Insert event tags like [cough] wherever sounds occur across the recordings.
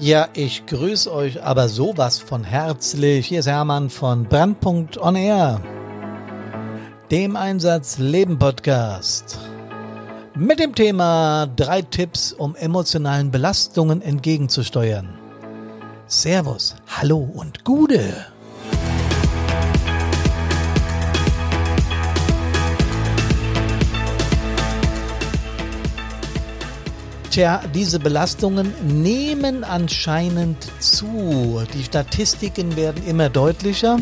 Ja, ich grüße euch aber sowas von herzlich. Hier ist Hermann von Brandpunkt On Air, dem Einsatz Leben Podcast. Mit dem Thema drei Tipps, um emotionalen Belastungen entgegenzusteuern. Servus, hallo und Gude. Tja, diese Belastungen nehmen anscheinend zu. Die Statistiken werden immer deutlicher.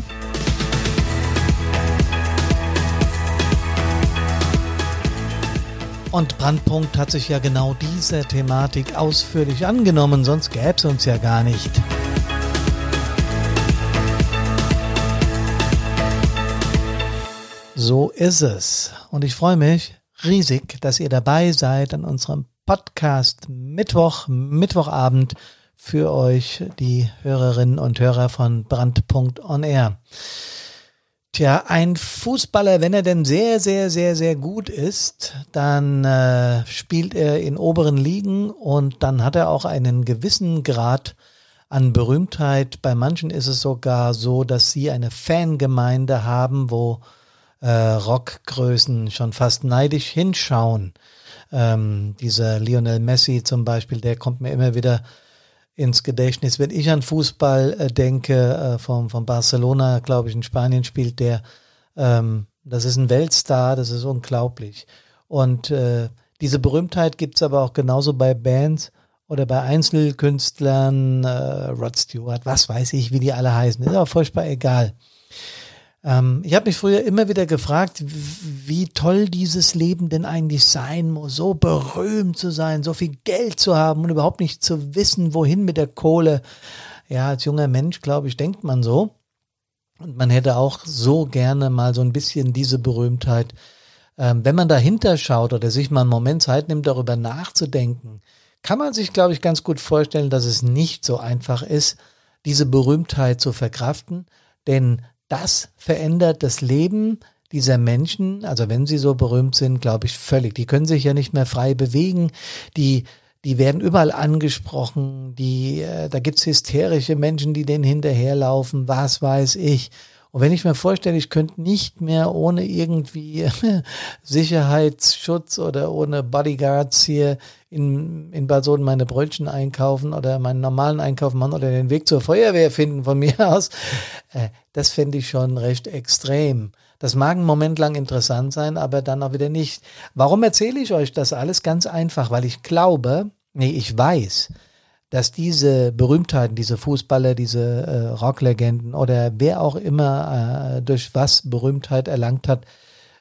Und Brandpunkt hat sich ja genau dieser Thematik ausführlich angenommen, sonst gäbe es uns ja gar nicht. So ist es. Und ich freue mich riesig, dass ihr dabei seid an unserem Podcast Mittwoch, Mittwochabend für euch, die Hörerinnen und Hörer von Brandpunkt Air. Tja, ein Fußballer, wenn er denn sehr, sehr, sehr, sehr gut ist, dann äh, spielt er in oberen Ligen und dann hat er auch einen gewissen Grad an Berühmtheit. Bei manchen ist es sogar so, dass sie eine Fangemeinde haben, wo äh, Rockgrößen schon fast neidisch hinschauen. Ähm, dieser Lionel Messi zum Beispiel, der kommt mir immer wieder ins Gedächtnis. Wenn ich an Fußball äh, denke, äh, vom, vom Barcelona, glaube ich, in Spanien spielt der, ähm, das ist ein Weltstar, das ist unglaublich. Und äh, diese Berühmtheit gibt's aber auch genauso bei Bands oder bei Einzelkünstlern, äh, Rod Stewart, was weiß ich, wie die alle heißen, ist auch furchtbar egal. Ähm, ich habe mich früher immer wieder gefragt, wie toll dieses Leben denn eigentlich sein muss, so berühmt zu sein, so viel Geld zu haben und überhaupt nicht zu wissen, wohin mit der Kohle. Ja, als junger Mensch, glaube ich, denkt man so. Und man hätte auch so gerne mal so ein bisschen diese Berühmtheit. Ähm, wenn man dahinter schaut oder sich mal einen Moment Zeit nimmt, darüber nachzudenken, kann man sich, glaube ich, ganz gut vorstellen, dass es nicht so einfach ist, diese Berühmtheit zu verkraften. Denn das verändert das Leben dieser Menschen, also wenn sie so berühmt sind, glaube ich, völlig. Die können sich ja nicht mehr frei bewegen, die, die werden überall angesprochen, die, äh, da gibt's hysterische Menschen, die denen hinterherlaufen, was weiß ich. Und wenn ich mir vorstelle, ich könnte nicht mehr ohne irgendwie [laughs] Sicherheitsschutz oder ohne Bodyguards hier in, in Bad Soden meine Brötchen einkaufen oder meinen normalen Einkauf machen oder den Weg zur Feuerwehr finden von [laughs] mir aus, äh, das fände ich schon recht extrem. Das mag einen Moment lang interessant sein, aber dann auch wieder nicht. Warum erzähle ich euch das alles? Ganz einfach, weil ich glaube, nee, ich weiß, dass diese Berühmtheiten, diese Fußballer, diese äh, Rocklegenden oder wer auch immer äh, durch was Berühmtheit erlangt hat,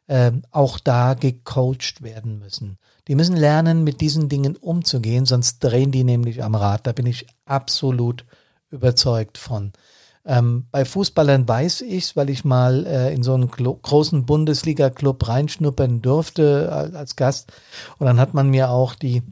äh, auch da gecoacht werden müssen. Die müssen lernen, mit diesen Dingen umzugehen, sonst drehen die nämlich am Rad. Da bin ich absolut überzeugt von. Ähm, bei Fußballern weiß ich weil ich mal äh, in so einen großen Bundesliga-Club reinschnuppern durfte äh, als Gast. Und dann hat man mir auch die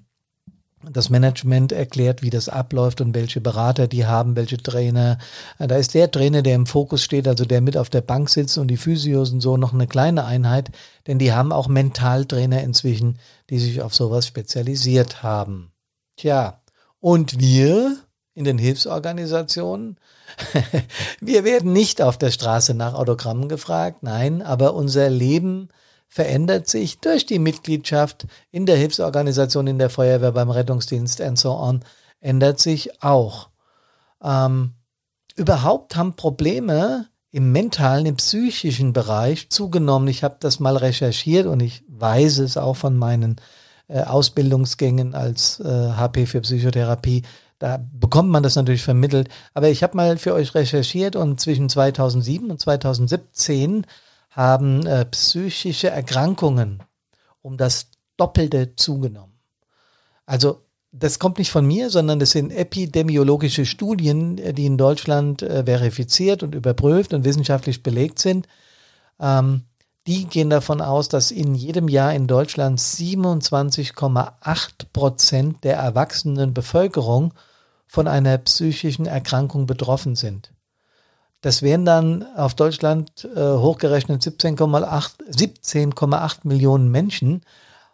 das Management erklärt, wie das abläuft und welche Berater die haben, welche Trainer. Äh, da ist der Trainer, der im Fokus steht, also der mit auf der Bank sitzt und die Physios und so noch eine kleine Einheit, denn die haben auch Mentaltrainer inzwischen, die sich auf sowas spezialisiert haben. Tja, und wir in den Hilfsorganisationen, [laughs] wir werden nicht auf der Straße nach Autogrammen gefragt, nein, aber unser Leben verändert sich durch die Mitgliedschaft in der Hilfsorganisation, in der Feuerwehr, beim Rettungsdienst and so on, ändert sich auch. Ähm, überhaupt haben Probleme im mentalen, im psychischen Bereich zugenommen. Ich habe das mal recherchiert und ich weiß es auch von meinen äh, Ausbildungsgängen als äh, HP für Psychotherapie. Da bekommt man das natürlich vermittelt. Aber ich habe mal für euch recherchiert und zwischen 2007 und 2017 haben äh, psychische Erkrankungen um das Doppelte zugenommen. Also das kommt nicht von mir, sondern das sind epidemiologische Studien, äh, die in Deutschland äh, verifiziert und überprüft und wissenschaftlich belegt sind. Ähm, die gehen davon aus, dass in jedem Jahr in Deutschland 27,8 Prozent der erwachsenen Bevölkerung von einer psychischen Erkrankung betroffen sind. Das wären dann auf Deutschland äh, hochgerechnet 17,8 17 Millionen Menschen,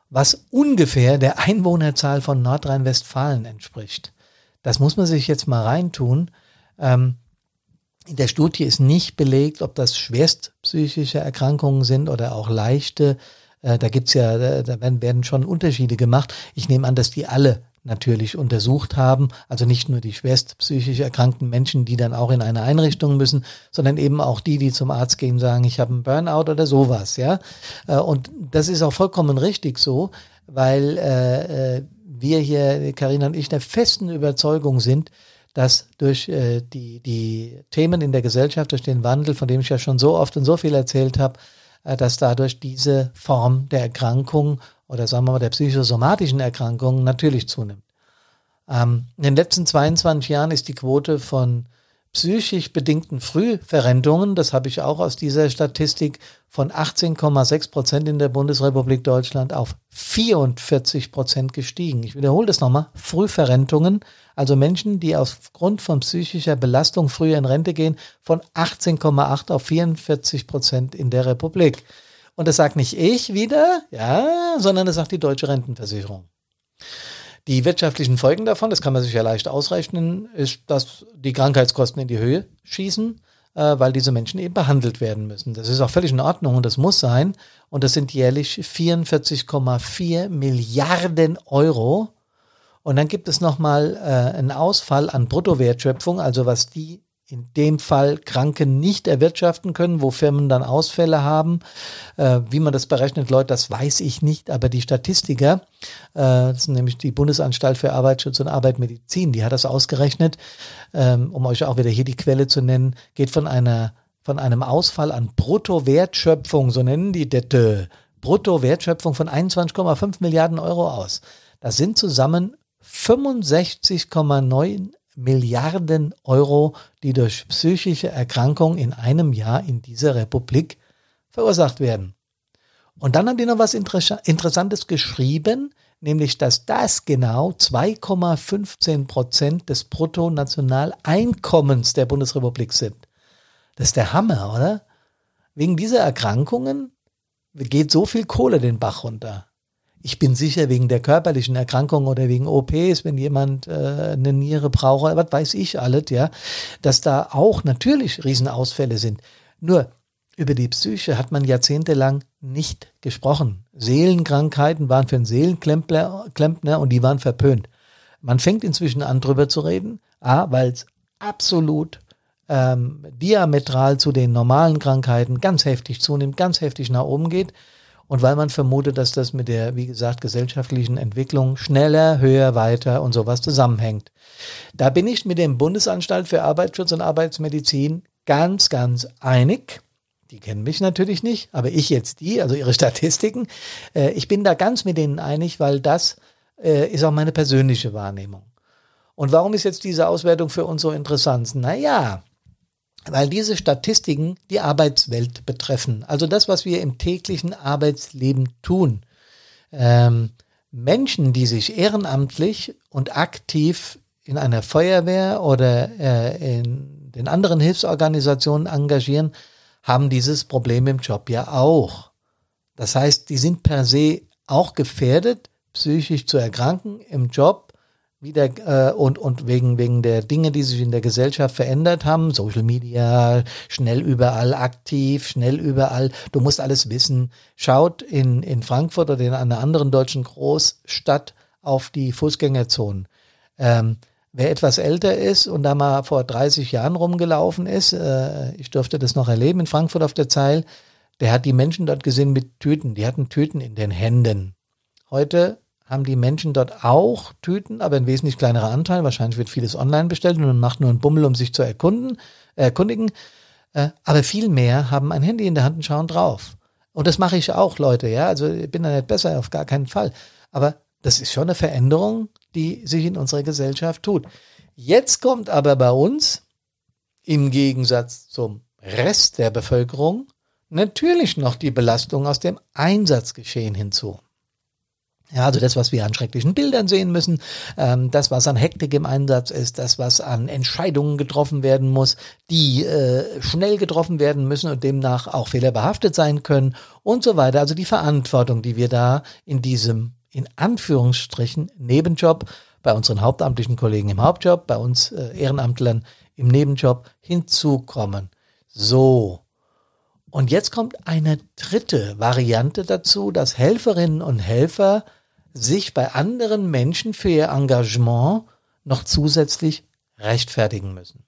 was ungefähr der Einwohnerzahl von Nordrhein-Westfalen entspricht. Das muss man sich jetzt mal reintun. Ähm, in der Studie ist nicht belegt, ob das schwerst psychische Erkrankungen sind oder auch leichte. Äh, da gibt's ja, da werden, werden schon Unterschiede gemacht. Ich nehme an, dass die alle natürlich untersucht haben, also nicht nur die schwerst psychisch erkrankten Menschen, die dann auch in eine Einrichtung müssen, sondern eben auch die, die zum Arzt gehen, sagen, ich habe einen Burnout oder sowas, ja. Äh, und das ist auch vollkommen richtig so, weil äh, äh wir hier, Karina und ich, der festen Überzeugung sind, dass durch äh, die, die Themen in der Gesellschaft, durch den Wandel, von dem ich ja schon so oft und so viel erzählt habe, äh, dass dadurch diese Form der Erkrankung oder sagen wir mal der psychosomatischen Erkrankungen natürlich zunimmt. Ähm, in den letzten 22 Jahren ist die Quote von psychisch bedingten Frühverrentungen, das habe ich auch aus dieser Statistik, von 18,6 Prozent in der Bundesrepublik Deutschland auf 44 Prozent gestiegen. Ich wiederhole das nochmal. Frühverrentungen, also Menschen, die aufgrund von psychischer Belastung früher in Rente gehen, von 18,8 auf 44 Prozent in der Republik. Und das sagt nicht ich wieder, ja, sondern das sagt die deutsche Rentenversicherung. Die wirtschaftlichen Folgen davon, das kann man sich ja leicht ausrechnen, ist, dass die Krankheitskosten in die Höhe schießen, äh, weil diese Menschen eben behandelt werden müssen. Das ist auch völlig in Ordnung und das muss sein. Und das sind jährlich 44,4 Milliarden Euro. Und dann gibt es nochmal äh, einen Ausfall an Bruttowertschöpfung, also was die in dem Fall Kranken nicht erwirtschaften können, wo Firmen dann Ausfälle haben. Äh, wie man das berechnet, Leute, das weiß ich nicht, aber die Statistiker, äh, das ist nämlich die Bundesanstalt für Arbeitsschutz und Arbeitmedizin, die hat das ausgerechnet, ähm, um euch auch wieder hier die Quelle zu nennen, geht von einer von einem Ausfall an Bruttowertschöpfung, so nennen die das, Bruttowertschöpfung von 21,5 Milliarden Euro aus. Das sind zusammen 65,9 Milliarden Euro, die durch psychische Erkrankung in einem Jahr in dieser Republik verursacht werden. Und dann haben die noch was Interessantes geschrieben, nämlich dass das genau 2,15 Prozent des Bruttonationaleinkommens der Bundesrepublik sind. Das ist der Hammer, oder? Wegen dieser Erkrankungen geht so viel Kohle den Bach runter. Ich bin sicher, wegen der körperlichen Erkrankung oder wegen OPs, wenn jemand äh, eine Niere braucht, was weiß ich alles, ja, dass da auch natürlich Riesenausfälle sind. Nur über die Psyche hat man jahrzehntelang nicht gesprochen. Seelenkrankheiten waren für einen Seelenklempner und die waren verpönt. Man fängt inzwischen an, drüber zu reden, A, weil es absolut ähm, diametral zu den normalen Krankheiten ganz heftig zunimmt, ganz heftig nach oben geht und weil man vermutet, dass das mit der, wie gesagt, gesellschaftlichen Entwicklung schneller, höher, weiter und sowas zusammenhängt. Da bin ich mit dem Bundesanstalt für Arbeitsschutz und Arbeitsmedizin ganz, ganz einig. Die kennen mich natürlich nicht, aber ich jetzt die, also ihre [laughs] Statistiken. Äh, ich bin da ganz mit denen einig, weil das äh, ist auch meine persönliche Wahrnehmung. Und warum ist jetzt diese Auswertung für uns so interessant? Naja, weil diese Statistiken die Arbeitswelt betreffen. Also das, was wir im täglichen Arbeitsleben tun. Ähm, Menschen, die sich ehrenamtlich und aktiv in einer Feuerwehr oder äh, in den anderen Hilfsorganisationen engagieren, haben dieses Problem im Job ja auch. Das heißt, die sind per se auch gefährdet, psychisch zu erkranken im Job wieder äh, und und wegen wegen der Dinge, die sich in der Gesellschaft verändert haben, Social Media, schnell überall aktiv, schnell überall, du musst alles wissen. Schaut in in Frankfurt oder in einer anderen deutschen Großstadt auf die Fußgängerzonen. Ähm, wer etwas älter ist und da mal vor 30 Jahren rumgelaufen ist, äh, ich durfte das noch erleben in Frankfurt auf der Zeil, der hat die Menschen dort gesehen mit Tüten, die hatten Tüten in den Händen. Heute haben die Menschen dort auch Tüten, aber ein wesentlich kleinerer Anteil. Wahrscheinlich wird vieles online bestellt und man macht nur einen Bummel, um sich zu erkunden, äh, erkundigen. Äh, aber viel mehr haben ein Handy in der Hand und schauen drauf. Und das mache ich auch, Leute, ja. Also ich bin da nicht besser, auf gar keinen Fall. Aber das ist schon eine Veränderung, die sich in unserer Gesellschaft tut. Jetzt kommt aber bei uns im Gegensatz zum Rest der Bevölkerung natürlich noch die Belastung aus dem Einsatzgeschehen hinzu. Ja, also das, was wir an schrecklichen Bildern sehen müssen, ähm, das, was an Hektik im Einsatz ist, das, was an Entscheidungen getroffen werden muss, die äh, schnell getroffen werden müssen und demnach auch fehlerbehaftet sein können und so weiter. Also die Verantwortung, die wir da in diesem in Anführungsstrichen Nebenjob bei unseren hauptamtlichen Kollegen im Hauptjob, bei uns äh, Ehrenamtlern im Nebenjob hinzukommen. So. Und jetzt kommt eine dritte Variante dazu, dass Helferinnen und Helfer sich bei anderen Menschen für ihr Engagement noch zusätzlich rechtfertigen müssen.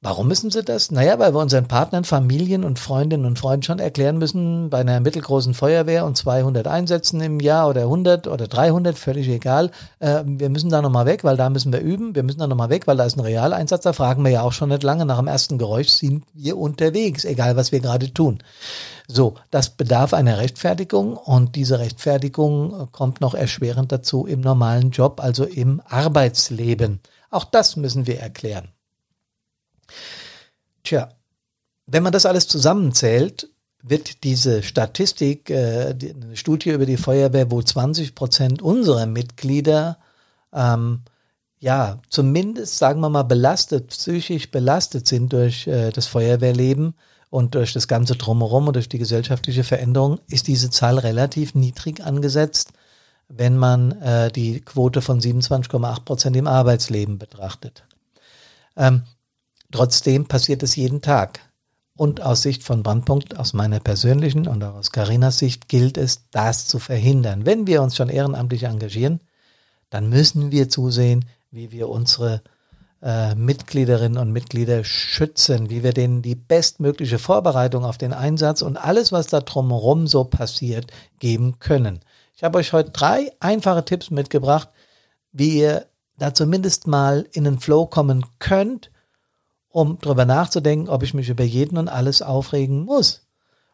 Warum müssen sie das? Naja, weil wir unseren Partnern, Familien und Freundinnen und Freunden schon erklären müssen, bei einer mittelgroßen Feuerwehr und 200 Einsätzen im Jahr oder 100 oder 300, völlig egal, äh, wir müssen da nochmal weg, weil da müssen wir üben, wir müssen da nochmal weg, weil da ist ein Realeinsatz, da fragen wir ja auch schon nicht lange, nach dem ersten Geräusch sind wir unterwegs, egal was wir gerade tun. So, das bedarf einer Rechtfertigung und diese Rechtfertigung äh, kommt noch erschwerend dazu im normalen Job, also im Arbeitsleben. Auch das müssen wir erklären. Tja, wenn man das alles zusammenzählt, wird diese Statistik, äh, die, eine Studie über die Feuerwehr, wo 20 Prozent unserer Mitglieder ähm, ja zumindest, sagen wir mal, belastet, psychisch belastet sind durch äh, das Feuerwehrleben und durch das ganze Drumherum und durch die gesellschaftliche Veränderung, ist diese Zahl relativ niedrig angesetzt, wenn man äh, die Quote von 27,8 Prozent im Arbeitsleben betrachtet. Ähm, Trotzdem passiert es jeden Tag. Und aus Sicht von Brandpunkt, aus meiner persönlichen und auch aus Carinas Sicht gilt es, das zu verhindern. Wenn wir uns schon ehrenamtlich engagieren, dann müssen wir zusehen, wie wir unsere äh, Mitgliederinnen und Mitglieder schützen, wie wir denen die bestmögliche Vorbereitung auf den Einsatz und alles, was da drumherum so passiert, geben können. Ich habe euch heute drei einfache Tipps mitgebracht, wie ihr da zumindest mal in den Flow kommen könnt um darüber nachzudenken, ob ich mich über jeden und alles aufregen muss.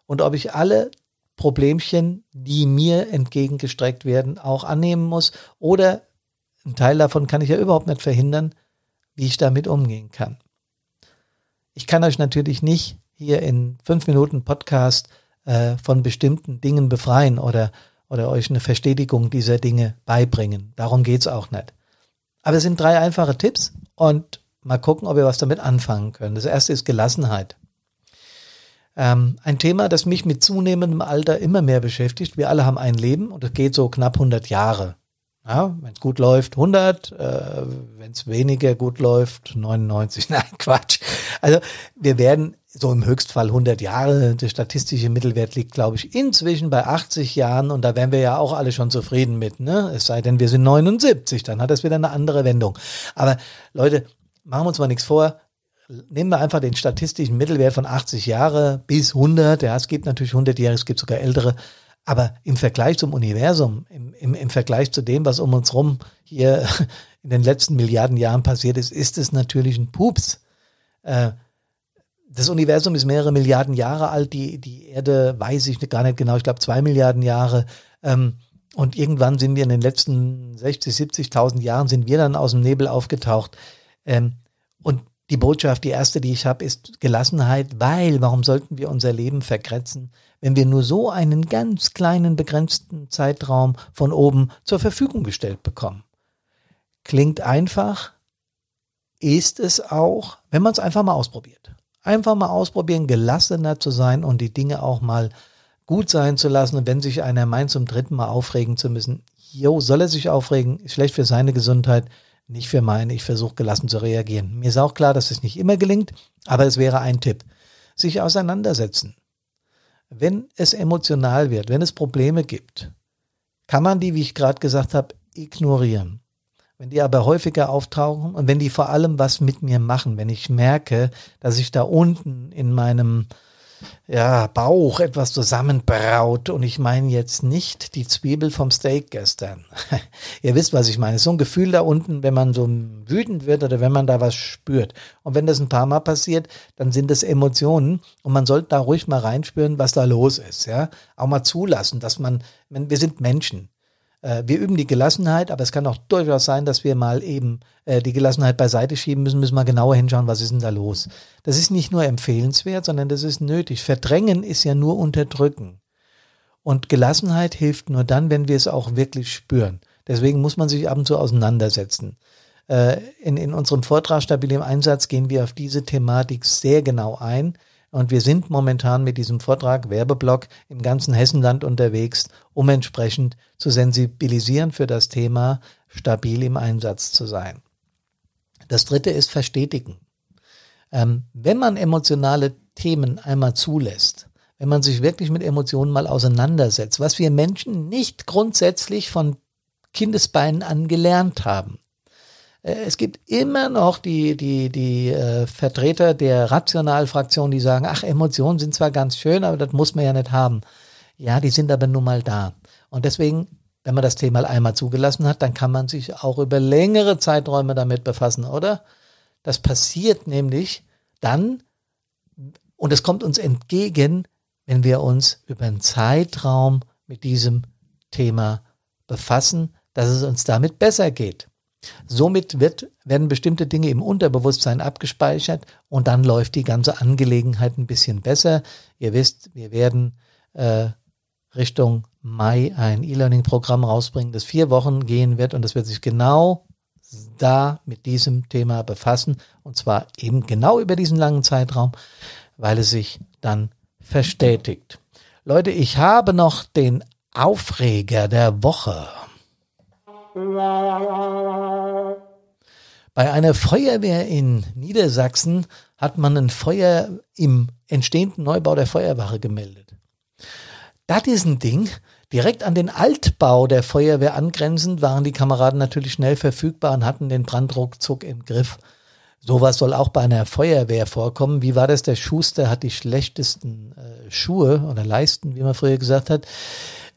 Und ob ich alle Problemchen, die mir entgegengestreckt werden, auch annehmen muss. Oder ein Teil davon kann ich ja überhaupt nicht verhindern, wie ich damit umgehen kann. Ich kann euch natürlich nicht hier in fünf Minuten Podcast äh, von bestimmten Dingen befreien oder, oder euch eine Verstetigung dieser Dinge beibringen. Darum geht's auch nicht. Aber es sind drei einfache Tipps und Mal gucken, ob wir was damit anfangen können. Das erste ist Gelassenheit. Ähm, ein Thema, das mich mit zunehmendem Alter immer mehr beschäftigt. Wir alle haben ein Leben und es geht so knapp 100 Jahre. Ja, wenn es gut läuft, 100, äh, wenn es weniger gut läuft, 99. [laughs] Nein, Quatsch. Also wir werden so im Höchstfall 100 Jahre. Der statistische Mittelwert liegt, glaube ich, inzwischen bei 80 Jahren und da wären wir ja auch alle schon zufrieden mit. Ne? Es sei denn, wir sind 79, dann hat das wieder eine andere Wendung. Aber Leute, machen wir uns mal nichts vor, nehmen wir einfach den statistischen Mittelwert von 80 Jahre bis 100. Ja, es gibt natürlich 100-Jährige, es gibt sogar ältere. Aber im Vergleich zum Universum, im, im, im Vergleich zu dem, was um uns rum hier [laughs] in den letzten Milliarden Jahren passiert ist, ist es natürlich ein Pups. Äh, das Universum ist mehrere Milliarden Jahre alt, die, die Erde weiß ich gar nicht genau, ich glaube zwei Milliarden Jahre. Ähm, und irgendwann sind wir in den letzten 60, 70.000 Jahren sind wir dann aus dem Nebel aufgetaucht. Ähm, und die Botschaft, die erste, die ich habe, ist Gelassenheit, weil warum sollten wir unser Leben verkretzen, wenn wir nur so einen ganz kleinen, begrenzten Zeitraum von oben zur Verfügung gestellt bekommen? Klingt einfach, ist es auch, wenn man es einfach mal ausprobiert. Einfach mal ausprobieren, gelassener zu sein und die Dinge auch mal gut sein zu lassen. Und wenn sich einer meint, zum dritten Mal aufregen zu müssen, jo, soll er sich aufregen, ist schlecht für seine Gesundheit, nicht für meine, ich versuche gelassen zu reagieren. Mir ist auch klar, dass es nicht immer gelingt, aber es wäre ein Tipp. Sich auseinandersetzen. Wenn es emotional wird, wenn es Probleme gibt, kann man die, wie ich gerade gesagt habe, ignorieren. Wenn die aber häufiger auftauchen und wenn die vor allem was mit mir machen, wenn ich merke, dass ich da unten in meinem ja, Bauch etwas zusammenbraut. Und ich meine jetzt nicht die Zwiebel vom Steak gestern. [laughs] Ihr wisst, was ich meine. So ein Gefühl da unten, wenn man so wütend wird oder wenn man da was spürt. Und wenn das ein paar Mal passiert, dann sind das Emotionen. Und man sollte da ruhig mal reinspüren, was da los ist. Ja, auch mal zulassen, dass man, wir sind Menschen. Äh, wir üben die Gelassenheit, aber es kann auch durchaus sein, dass wir mal eben äh, die Gelassenheit beiseite schieben müssen, müssen wir genauer hinschauen, was ist denn da los. Das ist nicht nur empfehlenswert, sondern das ist nötig. Verdrängen ist ja nur unterdrücken. Und Gelassenheit hilft nur dann, wenn wir es auch wirklich spüren. Deswegen muss man sich ab und zu auseinandersetzen. Äh, in, in unserem Vortrag Stabil im Einsatz gehen wir auf diese Thematik sehr genau ein. Und wir sind momentan mit diesem Vortrag, Werbeblock, im ganzen Hessenland unterwegs, um entsprechend zu sensibilisieren für das Thema, stabil im Einsatz zu sein. Das dritte ist verstetigen. Ähm, wenn man emotionale Themen einmal zulässt, wenn man sich wirklich mit Emotionen mal auseinandersetzt, was wir Menschen nicht grundsätzlich von Kindesbeinen an gelernt haben, es gibt immer noch die, die, die äh, Vertreter der Rationalfraktion, die sagen, ach, Emotionen sind zwar ganz schön, aber das muss man ja nicht haben. Ja, die sind aber nun mal da. Und deswegen, wenn man das Thema einmal zugelassen hat, dann kann man sich auch über längere Zeiträume damit befassen, oder? Das passiert nämlich dann, und es kommt uns entgegen, wenn wir uns über einen Zeitraum mit diesem Thema befassen, dass es uns damit besser geht. Somit wird, werden bestimmte Dinge im Unterbewusstsein abgespeichert und dann läuft die ganze Angelegenheit ein bisschen besser. Ihr wisst, wir werden äh, Richtung Mai ein E-Learning-Programm rausbringen, das vier Wochen gehen wird und das wird sich genau da mit diesem Thema befassen und zwar eben genau über diesen langen Zeitraum, weil es sich dann verstetigt. Leute, ich habe noch den Aufreger der Woche. Bei einer Feuerwehr in Niedersachsen hat man ein Feuer im entstehenden Neubau der Feuerwache gemeldet. Das ist ein Ding. Direkt an den Altbau der Feuerwehr angrenzend waren die Kameraden natürlich schnell verfügbar und hatten den Brandruckzug im Griff. Sowas soll auch bei einer Feuerwehr vorkommen. Wie war das? Der Schuster hat die schlechtesten äh, Schuhe oder Leisten, wie man früher gesagt hat.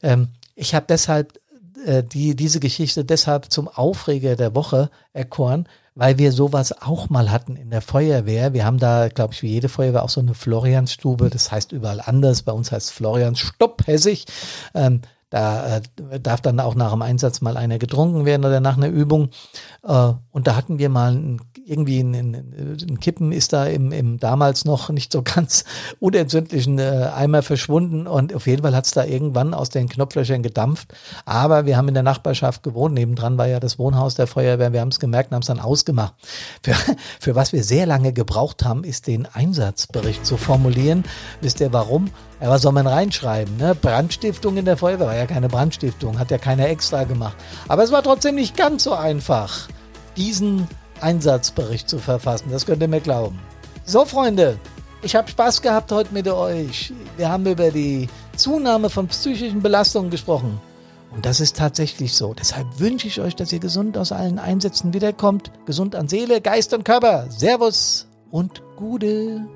Ähm, ich habe deshalb äh, die, diese Geschichte deshalb zum Aufreger der Woche erkoren, weil wir sowas auch mal hatten in der Feuerwehr. Wir haben da, glaube ich, wie jede Feuerwehr auch so eine Floriansstube. Das heißt überall anders. Bei uns heißt Florians Stopp Hessig. Ähm, da äh, darf dann auch nach dem Einsatz mal einer getrunken werden oder nach einer Übung. Äh, und da hatten wir mal ein irgendwie ein, ein, ein Kippen ist da im, im damals noch nicht so [laughs] ganz unentzündlichen äh, Eimer verschwunden und auf jeden Fall hat es da irgendwann aus den Knopflöchern gedampft. Aber wir haben in der Nachbarschaft gewohnt, nebendran war ja das Wohnhaus der Feuerwehr, wir haben es gemerkt und haben es dann ausgemacht. Für, [laughs] für was wir sehr lange gebraucht haben, ist den Einsatzbericht zu formulieren. Wisst ihr warum? Ja, was soll man reinschreiben? Ne? Brandstiftung in der Feuerwehr war ja keine Brandstiftung, hat ja keiner extra gemacht. Aber es war trotzdem nicht ganz so einfach, diesen Einsatzbericht zu verfassen. Das könnt ihr mir glauben. So, Freunde, ich habe Spaß gehabt heute mit euch. Wir haben über die Zunahme von psychischen Belastungen gesprochen. Und das ist tatsächlich so. Deshalb wünsche ich euch, dass ihr gesund aus allen Einsätzen wiederkommt. Gesund an Seele, Geist und Körper. Servus und Gude.